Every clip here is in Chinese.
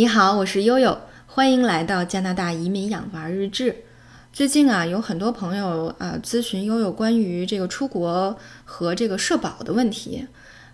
你好，我是悠悠，欢迎来到加拿大移民养娃日志。最近啊，有很多朋友啊咨询悠悠关于这个出国和这个社保的问题。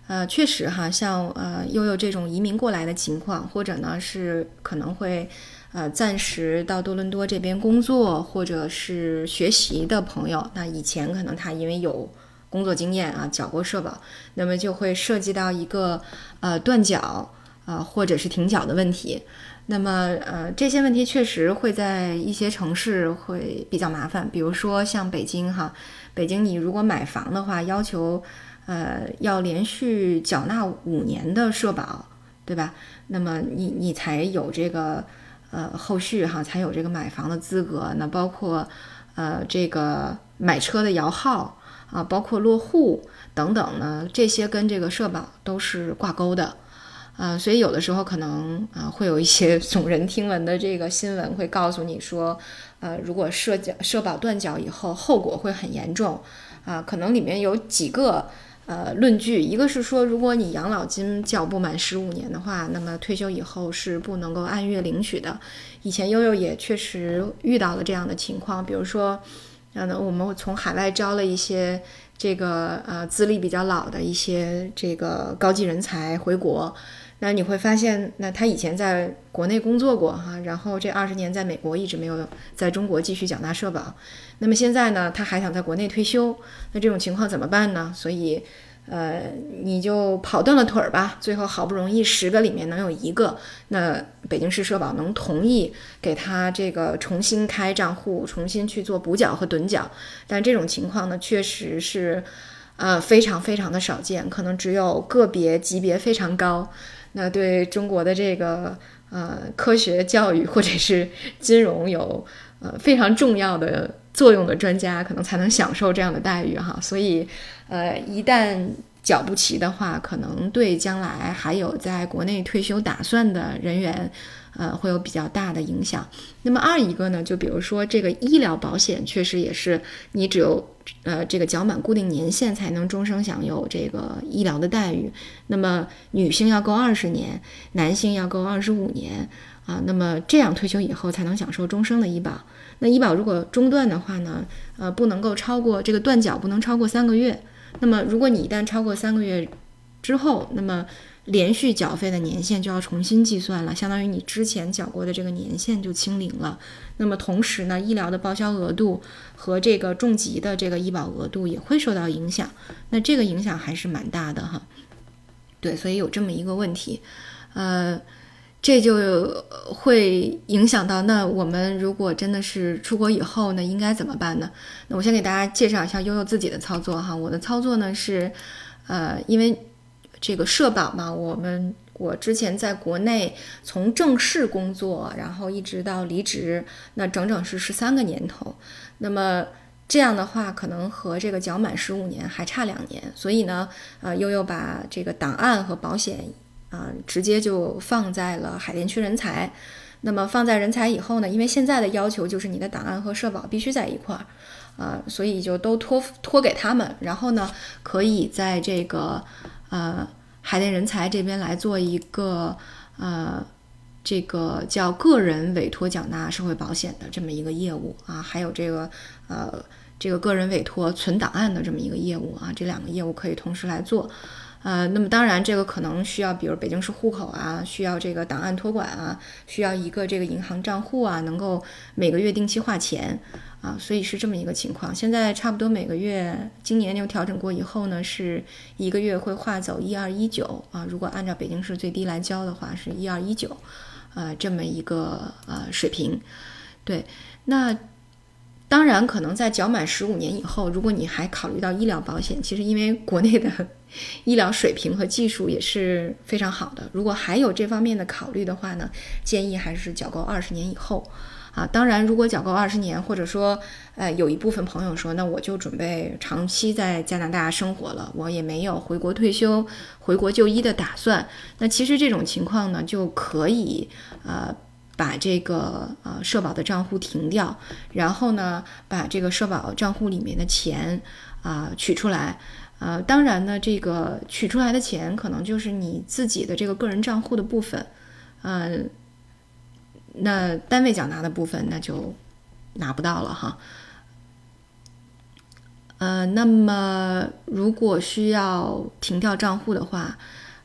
呃，确实哈，像呃悠悠这种移民过来的情况，或者呢是可能会呃暂时到多伦多这边工作或者是学习的朋友，那以前可能他因为有工作经验啊，缴过社保，那么就会涉及到一个呃断缴。啊，或者是停缴的问题，那么呃，这些问题确实会在一些城市会比较麻烦，比如说像北京哈，北京你如果买房的话，要求呃要连续缴纳五年的社保，对吧？那么你你才有这个呃后续哈，才有这个买房的资格。那包括呃这个买车的摇号啊，包括落户等等呢，这些跟这个社保都是挂钩的。啊，所以有的时候可能啊，会有一些 耸人听闻的这个新闻会告诉你说，呃，如果社缴社保断缴以后，后果会很严重，啊，可能里面有几个呃论据，一个是说，如果你养老金缴不满十五年的话，那么退休以后是不能够按月领取的。以前悠悠也确实遇到了这样的情况，比如说，呃，我们从海外招了一些这个呃资历比较老的一些这个高级人才回国。那你会发现，那他以前在国内工作过哈，然后这二十年在美国一直没有在中国继续缴纳社保，那么现在呢，他还想在国内退休，那这种情况怎么办呢？所以，呃，你就跑断了腿儿吧。最后好不容易十个里面能有一个，那北京市社保能同意给他这个重新开账户，重新去做补缴和趸缴，但这种情况呢，确实是，呃，非常非常的少见，可能只有个别级别非常高。那对中国的这个呃科学教育或者是金融有呃非常重要的作用的专家，可能才能享受这样的待遇哈。所以，呃，一旦缴不齐的话，可能对将来还有在国内退休打算的人员。呃，会有比较大的影响。那么二一个呢，就比如说这个医疗保险，确实也是你只有呃这个缴满固定年限才能终生享有这个医疗的待遇。那么女性要够二十年，男性要够二十五年啊。那么这样退休以后才能享受终生的医保。那医保如果中断的话呢，呃，不能够超过这个断缴不能超过三个月。那么如果你一旦超过三个月之后，那么连续缴费的年限就要重新计算了，相当于你之前缴过的这个年限就清零了。那么同时呢，医疗的报销额度和这个重疾的这个医保额度也会受到影响。那这个影响还是蛮大的哈。对，所以有这么一个问题，呃，这就会影响到那我们如果真的是出国以后呢，应该怎么办呢？那我先给大家介绍一下悠悠自己的操作哈。我的操作呢是，呃，因为。这个社保嘛，我们我之前在国内从正式工作，然后一直到离职，那整整是十三个年头。那么这样的话，可能和这个缴满十五年还差两年。所以呢，呃，悠悠把这个档案和保险啊，直接就放在了海淀区人才。那么放在人才以后呢，因为现在的要求就是你的档案和社保必须在一块儿，啊，所以就都托托给他们。然后呢，可以在这个。呃，海淀人才这边来做一个呃，这个叫个人委托缴纳社会保险的这么一个业务啊，还有这个呃，这个个人委托存档案的这么一个业务啊，这两个业务可以同时来做。呃，那么当然这个可能需要，比如北京市户口啊，需要这个档案托管啊，需要一个这个银行账户啊，能够每个月定期划钱。啊，所以是这么一个情况。现在差不多每个月，今年又调整过以后呢，是一个月会划走一二一九啊。如果按照北京市最低来交的话，是一二一九，呃，这么一个呃水平。对，那当然可能在缴满十五年以后，如果你还考虑到医疗保险，其实因为国内的 医疗水平和技术也是非常好的。如果还有这方面的考虑的话呢，建议还是缴够二十年以后。啊，当然，如果缴够二十年，或者说，呃，有一部分朋友说，那我就准备长期在加拿大生活了，我也没有回国退休、回国就医的打算。那其实这种情况呢，就可以，呃，把这个呃社保的账户停掉，然后呢，把这个社保账户里面的钱啊取出来。呃，当然呢，这个取出来的钱可能就是你自己的这个个人账户的部分，嗯。那单位缴纳的部分那就拿不到了哈。呃，那么如果需要停掉账户的话。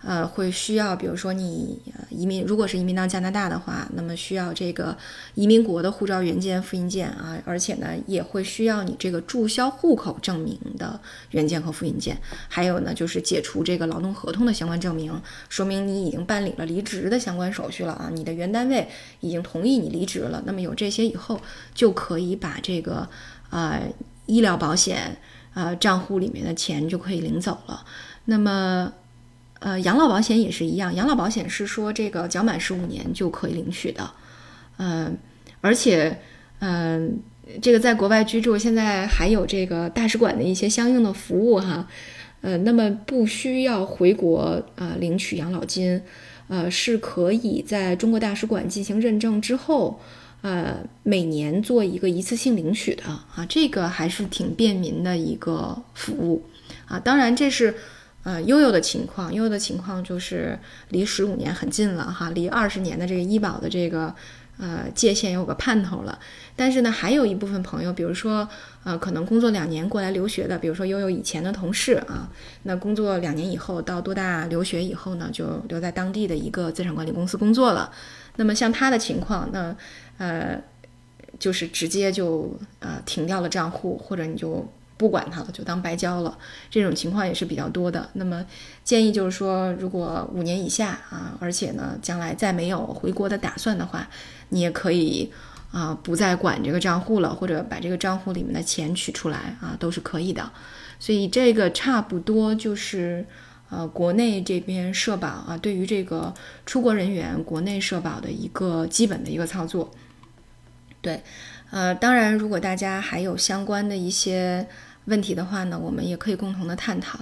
呃，会需要，比如说你移民，如果是移民到加拿大的话，那么需要这个移民国的护照原件、复印件啊，而且呢，也会需要你这个注销户口证明的原件和复印件，还有呢，就是解除这个劳动合同的相关证明，说明你已经办理了离职的相关手续了啊，你的原单位已经同意你离职了。那么有这些以后，就可以把这个呃医疗保险呃账户里面的钱就可以领走了。那么。呃，养老保险也是一样，养老保险是说这个缴满十五年就可以领取的，嗯，而且，嗯，这个在国外居住，现在还有这个大使馆的一些相应的服务哈，呃，那么不需要回国啊领取养老金，呃，是可以在中国大使馆进行认证之后，呃，每年做一个一次性领取的啊，这个还是挺便民的一个服务啊，当然这是。呃，悠悠的情况，悠悠的情况就是离十五年很近了哈，离二十年的这个医保的这个呃界限有个盼头了。但是呢，还有一部分朋友，比如说呃，可能工作两年过来留学的，比如说悠悠以前的同事啊，那工作两年以后到多大留学以后呢，就留在当地的一个资产管理公司工作了。那么像他的情况，那呃，就是直接就呃停掉了账户，或者你就。不管它了，就当白交了。这种情况也是比较多的。那么建议就是说，如果五年以下啊，而且呢，将来再没有回国的打算的话，你也可以啊，不再管这个账户了，或者把这个账户里面的钱取出来啊，都是可以的。所以这个差不多就是呃，国内这边社保啊，对于这个出国人员国内社保的一个基本的一个操作。对，呃，当然，如果大家还有相关的一些。问题的话呢，我们也可以共同的探讨，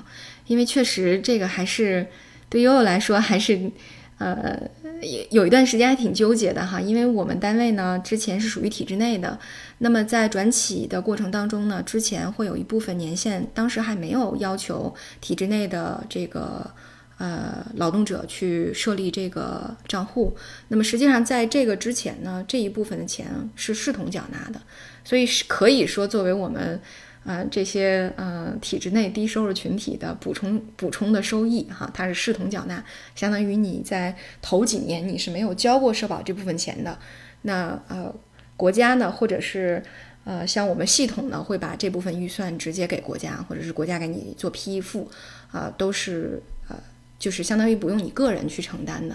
因为确实这个还是对悠悠来说还是，呃，有有一段时间还挺纠结的哈。因为我们单位呢之前是属于体制内的，那么在转企的过程当中呢，之前会有一部分年限，当时还没有要求体制内的这个呃劳动者去设立这个账户。那么实际上在这个之前呢，这一部分的钱是视同缴纳的，所以是可以说作为我们。呃，这些呃体制内低收入群体的补充补充的收益哈，它是视同缴纳，相当于你在头几年你是没有交过社保这部分钱的，那呃国家呢，或者是呃像我们系统呢，会把这部分预算直接给国家，或者是国家给你做批复，啊，都是呃就是相当于不用你个人去承担的。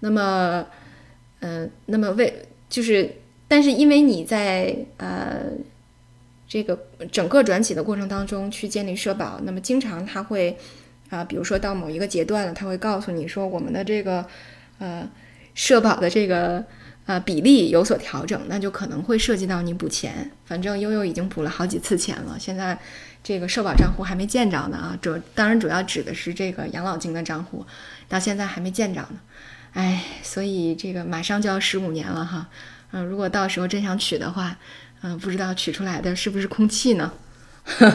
那么，嗯，那么为就是，但是因为你在呃。这个整个转企的过程当中去建立社保，那么经常他会啊，比如说到某一个阶段了，他会告诉你说我们的这个呃社保的这个呃比例有所调整，那就可能会涉及到你补钱。反正悠悠已经补了好几次钱了，现在这个社保账户还没见着呢啊，主当然主要指的是这个养老金的账户，到现在还没见着呢。哎，所以这个马上就要十五年了哈，嗯，如果到时候真想取的话。嗯，不知道取出来的是不是空气呢？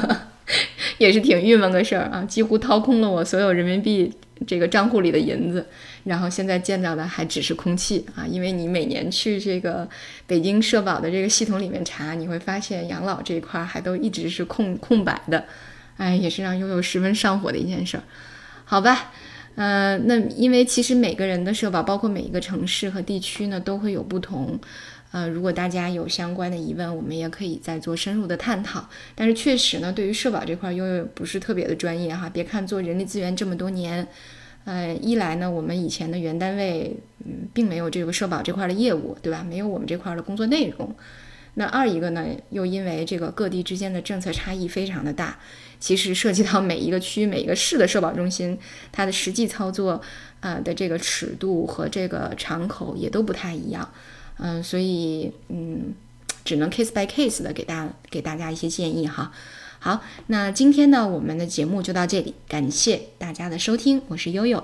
也是挺郁闷个事儿啊，几乎掏空了我所有人民币这个账户里的银子，然后现在见到的还只是空气啊！因为你每年去这个北京社保的这个系统里面查，你会发现养老这一块还都一直是空空白的，哎，也是让悠悠十分上火的一件事儿。好吧，嗯，那因为其实每个人的社保，包括每一个城市和地区呢，都会有不同。呃，如果大家有相关的疑问，我们也可以再做深入的探讨。但是确实呢，对于社保这块，悠悠不是特别的专业哈。别看做人力资源这么多年，呃，一来呢，我们以前的原单位嗯，并没有这个社保这块的业务，对吧？没有我们这块的工作内容。那二一个呢，又因为这个各地之间的政策差异非常的大，其实涉及到每一个区、每一个市的社保中心，它的实际操作呃的这个尺度和这个敞口也都不太一样。嗯，所以嗯，只能 case by case 的给大给大家一些建议哈。好，那今天呢，我们的节目就到这里，感谢大家的收听，我是悠悠。